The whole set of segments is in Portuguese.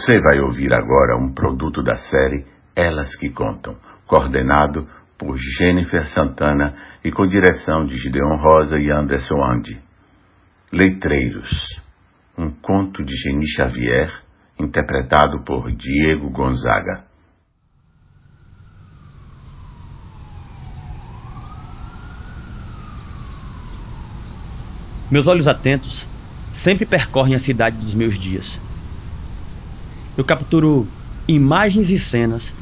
Você vai ouvir agora um produto da série Elas que Contam, coordenado por Jennifer Santana e com direção de Gideon Rosa e Anderson Andy. Letreiros, um conto de Geni Xavier, interpretado por Diego Gonzaga. Meus olhos atentos sempre percorrem a cidade dos meus dias. Eu capturo imagens e cenas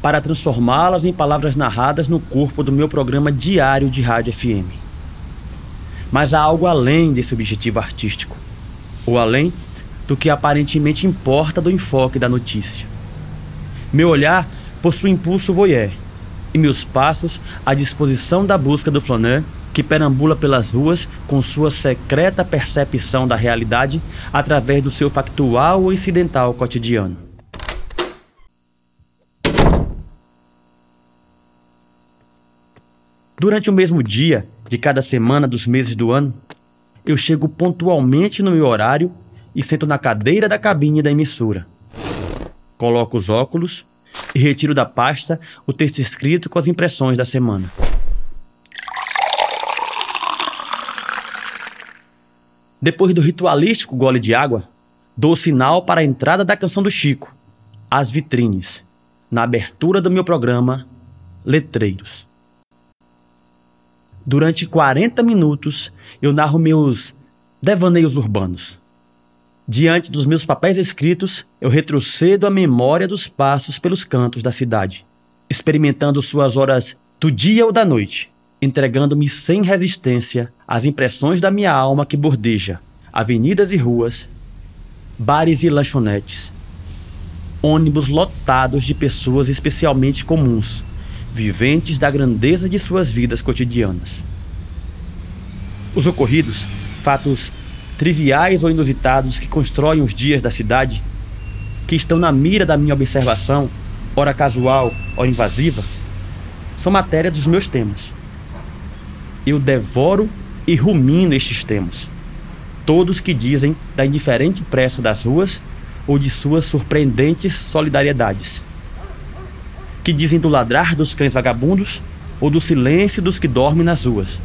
para transformá-las em palavras narradas no corpo do meu programa diário de rádio FM. Mas há algo além desse objetivo artístico, ou além do que aparentemente importa do enfoque da notícia. Meu olhar possui impulso voyeur e meus passos à disposição da busca do flaneur que perambula pelas ruas com sua secreta percepção da realidade através do seu factual ou incidental cotidiano. Durante o mesmo dia de cada semana dos meses do ano, eu chego pontualmente no meu horário e sento na cadeira da cabine da emissora. Coloco os óculos e retiro da pasta o texto escrito com as impressões da semana. Depois do ritualístico gole de água, dou o sinal para a entrada da canção do Chico, As Vitrines, na abertura do meu programa Letreiros. Durante 40 minutos, eu narro meus devaneios urbanos. Diante dos meus papéis escritos, eu retrocedo a memória dos passos pelos cantos da cidade, experimentando suas horas do dia ou da noite, entregando-me sem resistência às impressões da minha alma que bordeja avenidas e ruas, bares e lanchonetes, ônibus lotados de pessoas especialmente comuns, viventes da grandeza de suas vidas cotidianas. Os ocorridos, fatos triviais ou inusitados que constroem os dias da cidade, que estão na mira da minha observação, ora casual, ora invasiva, são matéria dos meus temas eu devoro e rumino estes temas. Todos que dizem da indiferente pressa das ruas ou de suas surpreendentes solidariedades. Que dizem do ladrar dos cães vagabundos ou do silêncio dos que dormem nas ruas.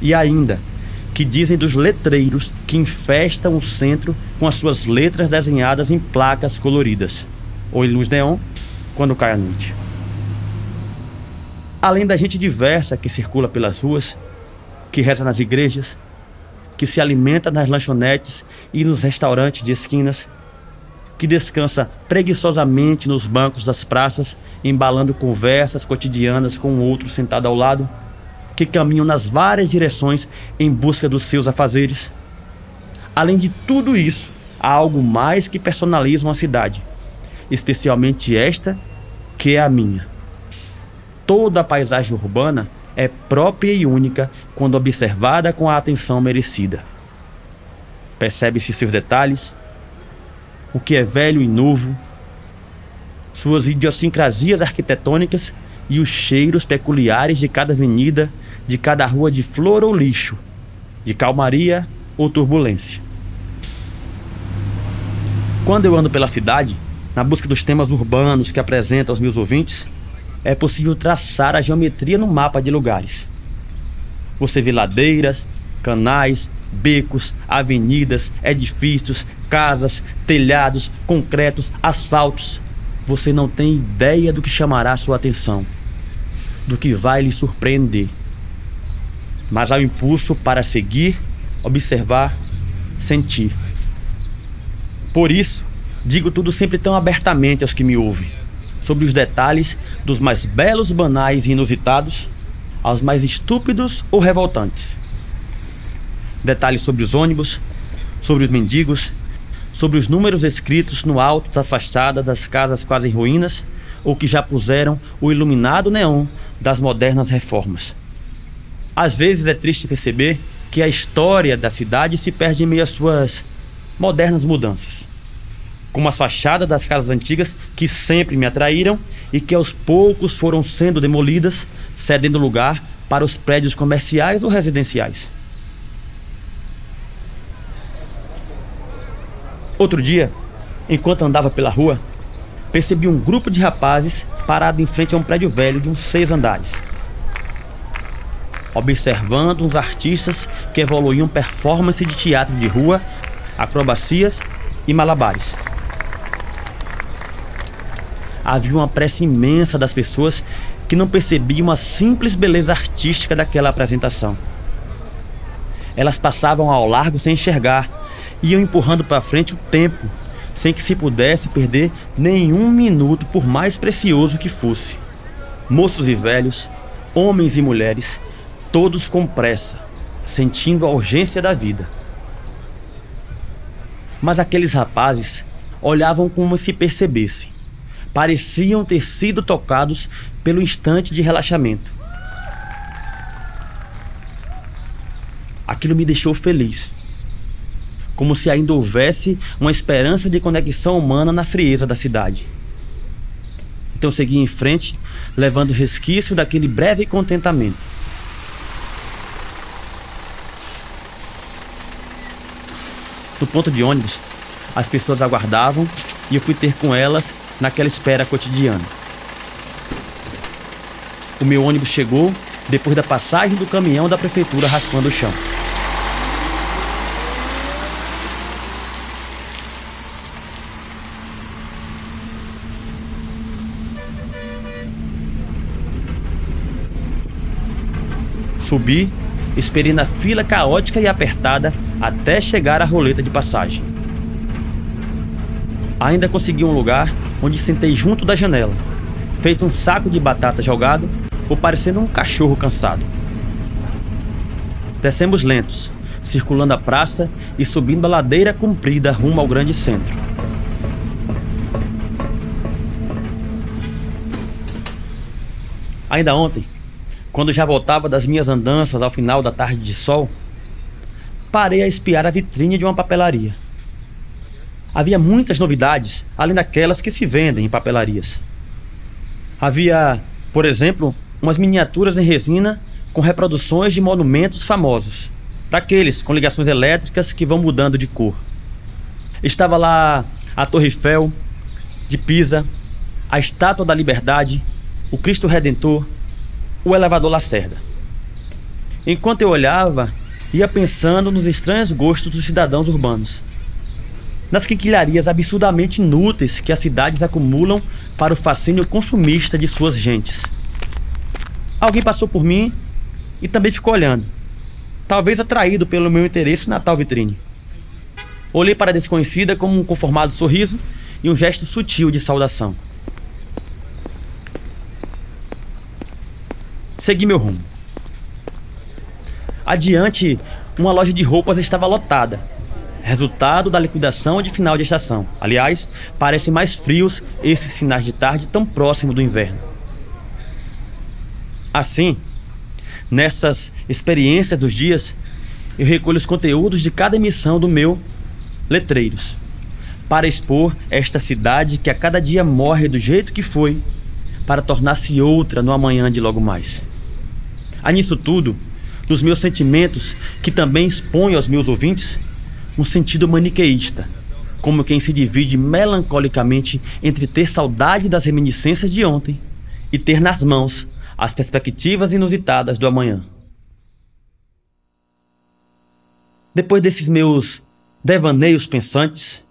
E ainda, que dizem dos letreiros que infestam o centro com as suas letras desenhadas em placas coloridas, ou em luz neon, quando cai a noite além da gente diversa que circula pelas ruas, que reza nas igrejas, que se alimenta nas lanchonetes e nos restaurantes de esquinas, que descansa preguiçosamente nos bancos das praças, embalando conversas cotidianas com o outro sentado ao lado, que caminham nas várias direções em busca dos seus afazeres. Além de tudo isso, há algo mais que personaliza uma cidade, especialmente esta, que é a minha toda a paisagem urbana é própria e única quando observada com a atenção merecida. Percebe-se seus detalhes, o que é velho e novo, suas idiosincrasias arquitetônicas e os cheiros peculiares de cada avenida, de cada rua de flor ou lixo, de calmaria ou turbulência. Quando eu ando pela cidade, na busca dos temas urbanos que apresento aos meus ouvintes, é possível traçar a geometria no mapa de lugares. Você vê ladeiras, canais, becos, avenidas, edifícios, casas, telhados, concretos, asfaltos. Você não tem ideia do que chamará sua atenção, do que vai lhe surpreender. Mas há o impulso para seguir, observar, sentir. Por isso, digo tudo sempre tão abertamente aos que me ouvem sobre os detalhes dos mais belos, banais e inusitados aos mais estúpidos ou revoltantes. Detalhes sobre os ônibus, sobre os mendigos, sobre os números escritos no alto das fachadas das casas quase em ruínas ou que já puseram o iluminado neon das modernas reformas. Às vezes é triste perceber que a história da cidade se perde em meio às suas modernas mudanças como as fachadas das casas antigas que sempre me atraíram e que aos poucos foram sendo demolidas, cedendo lugar para os prédios comerciais ou residenciais. Outro dia, Enquanto andava pela rua, percebi um grupo de rapazes parado em frente a um prédio velho de uns seis andares. Observando uns artistas que evoluíam performance de teatro de rua, acrobacias e malabares. Havia uma pressa imensa das pessoas que não percebiam a simples beleza artística daquela apresentação. Elas passavam ao largo sem enxergar, iam empurrando para frente o tempo, sem que se pudesse perder nenhum minuto, por mais precioso que fosse. Moços e velhos, homens e mulheres, todos com pressa, sentindo a urgência da vida. Mas aqueles rapazes olhavam como se percebessem. Pareciam ter sido tocados pelo instante de relaxamento. Aquilo me deixou feliz. Como se ainda houvesse uma esperança de conexão humana na frieza da cidade. Então segui em frente, levando resquício daquele breve contentamento. No ponto de ônibus, as pessoas aguardavam e eu fui ter com elas naquela espera cotidiana. O meu ônibus chegou depois da passagem do caminhão da prefeitura raspando o chão. Subi, esperei na fila caótica e apertada até chegar à roleta de passagem. Ainda consegui um lugar onde sentei junto da janela, feito um saco de batata jogado ou parecendo um cachorro cansado. Descemos lentos, circulando a praça e subindo a ladeira comprida rumo ao grande centro. Ainda ontem, quando já voltava das minhas andanças ao final da tarde de sol, parei a espiar a vitrine de uma papelaria. Havia muitas novidades, além daquelas que se vendem em papelarias. Havia, por exemplo, umas miniaturas em resina com reproduções de monumentos famosos, daqueles com ligações elétricas que vão mudando de cor. Estava lá a Torre Eiffel, de Pisa, a Estátua da Liberdade, o Cristo Redentor, o elevador Lacerda. Enquanto eu olhava, ia pensando nos estranhos gostos dos cidadãos urbanos. Nas quinquilharias absurdamente inúteis que as cidades acumulam para o fascínio consumista de suas gentes. Alguém passou por mim e também ficou olhando, talvez atraído pelo meu interesse na tal vitrine. Olhei para a desconhecida com um conformado sorriso e um gesto sutil de saudação. Segui meu rumo. Adiante, uma loja de roupas estava lotada. Resultado da liquidação de final de estação. Aliás, parecem mais frios esses finais de tarde tão próximo do inverno. Assim, nessas experiências dos dias, eu recolho os conteúdos de cada emissão do meu Letreiros, para expor esta cidade que a cada dia morre do jeito que foi, para tornar-se outra no amanhã de logo mais. Há nisso tudo, dos meus sentimentos, que também exponho aos meus ouvintes, um sentido maniqueísta, como quem se divide melancolicamente entre ter saudade das reminiscências de ontem e ter nas mãos as perspectivas inusitadas do amanhã. Depois desses meus devaneios pensantes,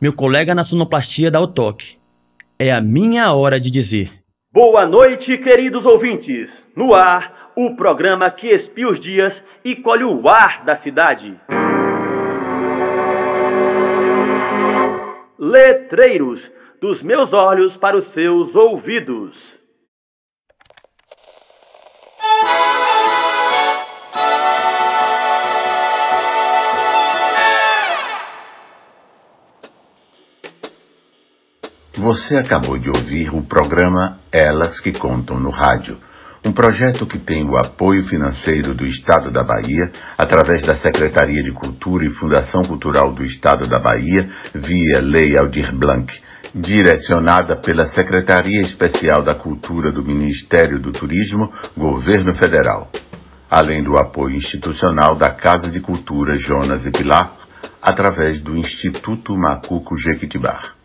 meu colega na sonoplastia dá o toque. É a minha hora de dizer. Boa noite, queridos ouvintes. No ar, o programa que espia os dias e colhe o ar da cidade. Letreiros, dos meus olhos para os seus ouvidos. Você acabou de ouvir o programa Elas que Contam no Rádio, um projeto que tem o apoio financeiro do Estado da Bahia, através da Secretaria de Cultura e Fundação Cultural do Estado da Bahia, via Lei Aldir Blanc, direcionada pela Secretaria Especial da Cultura do Ministério do Turismo, Governo Federal, além do apoio institucional da Casa de Cultura Jonas e Pilar, através do Instituto Macuco Jequitibar.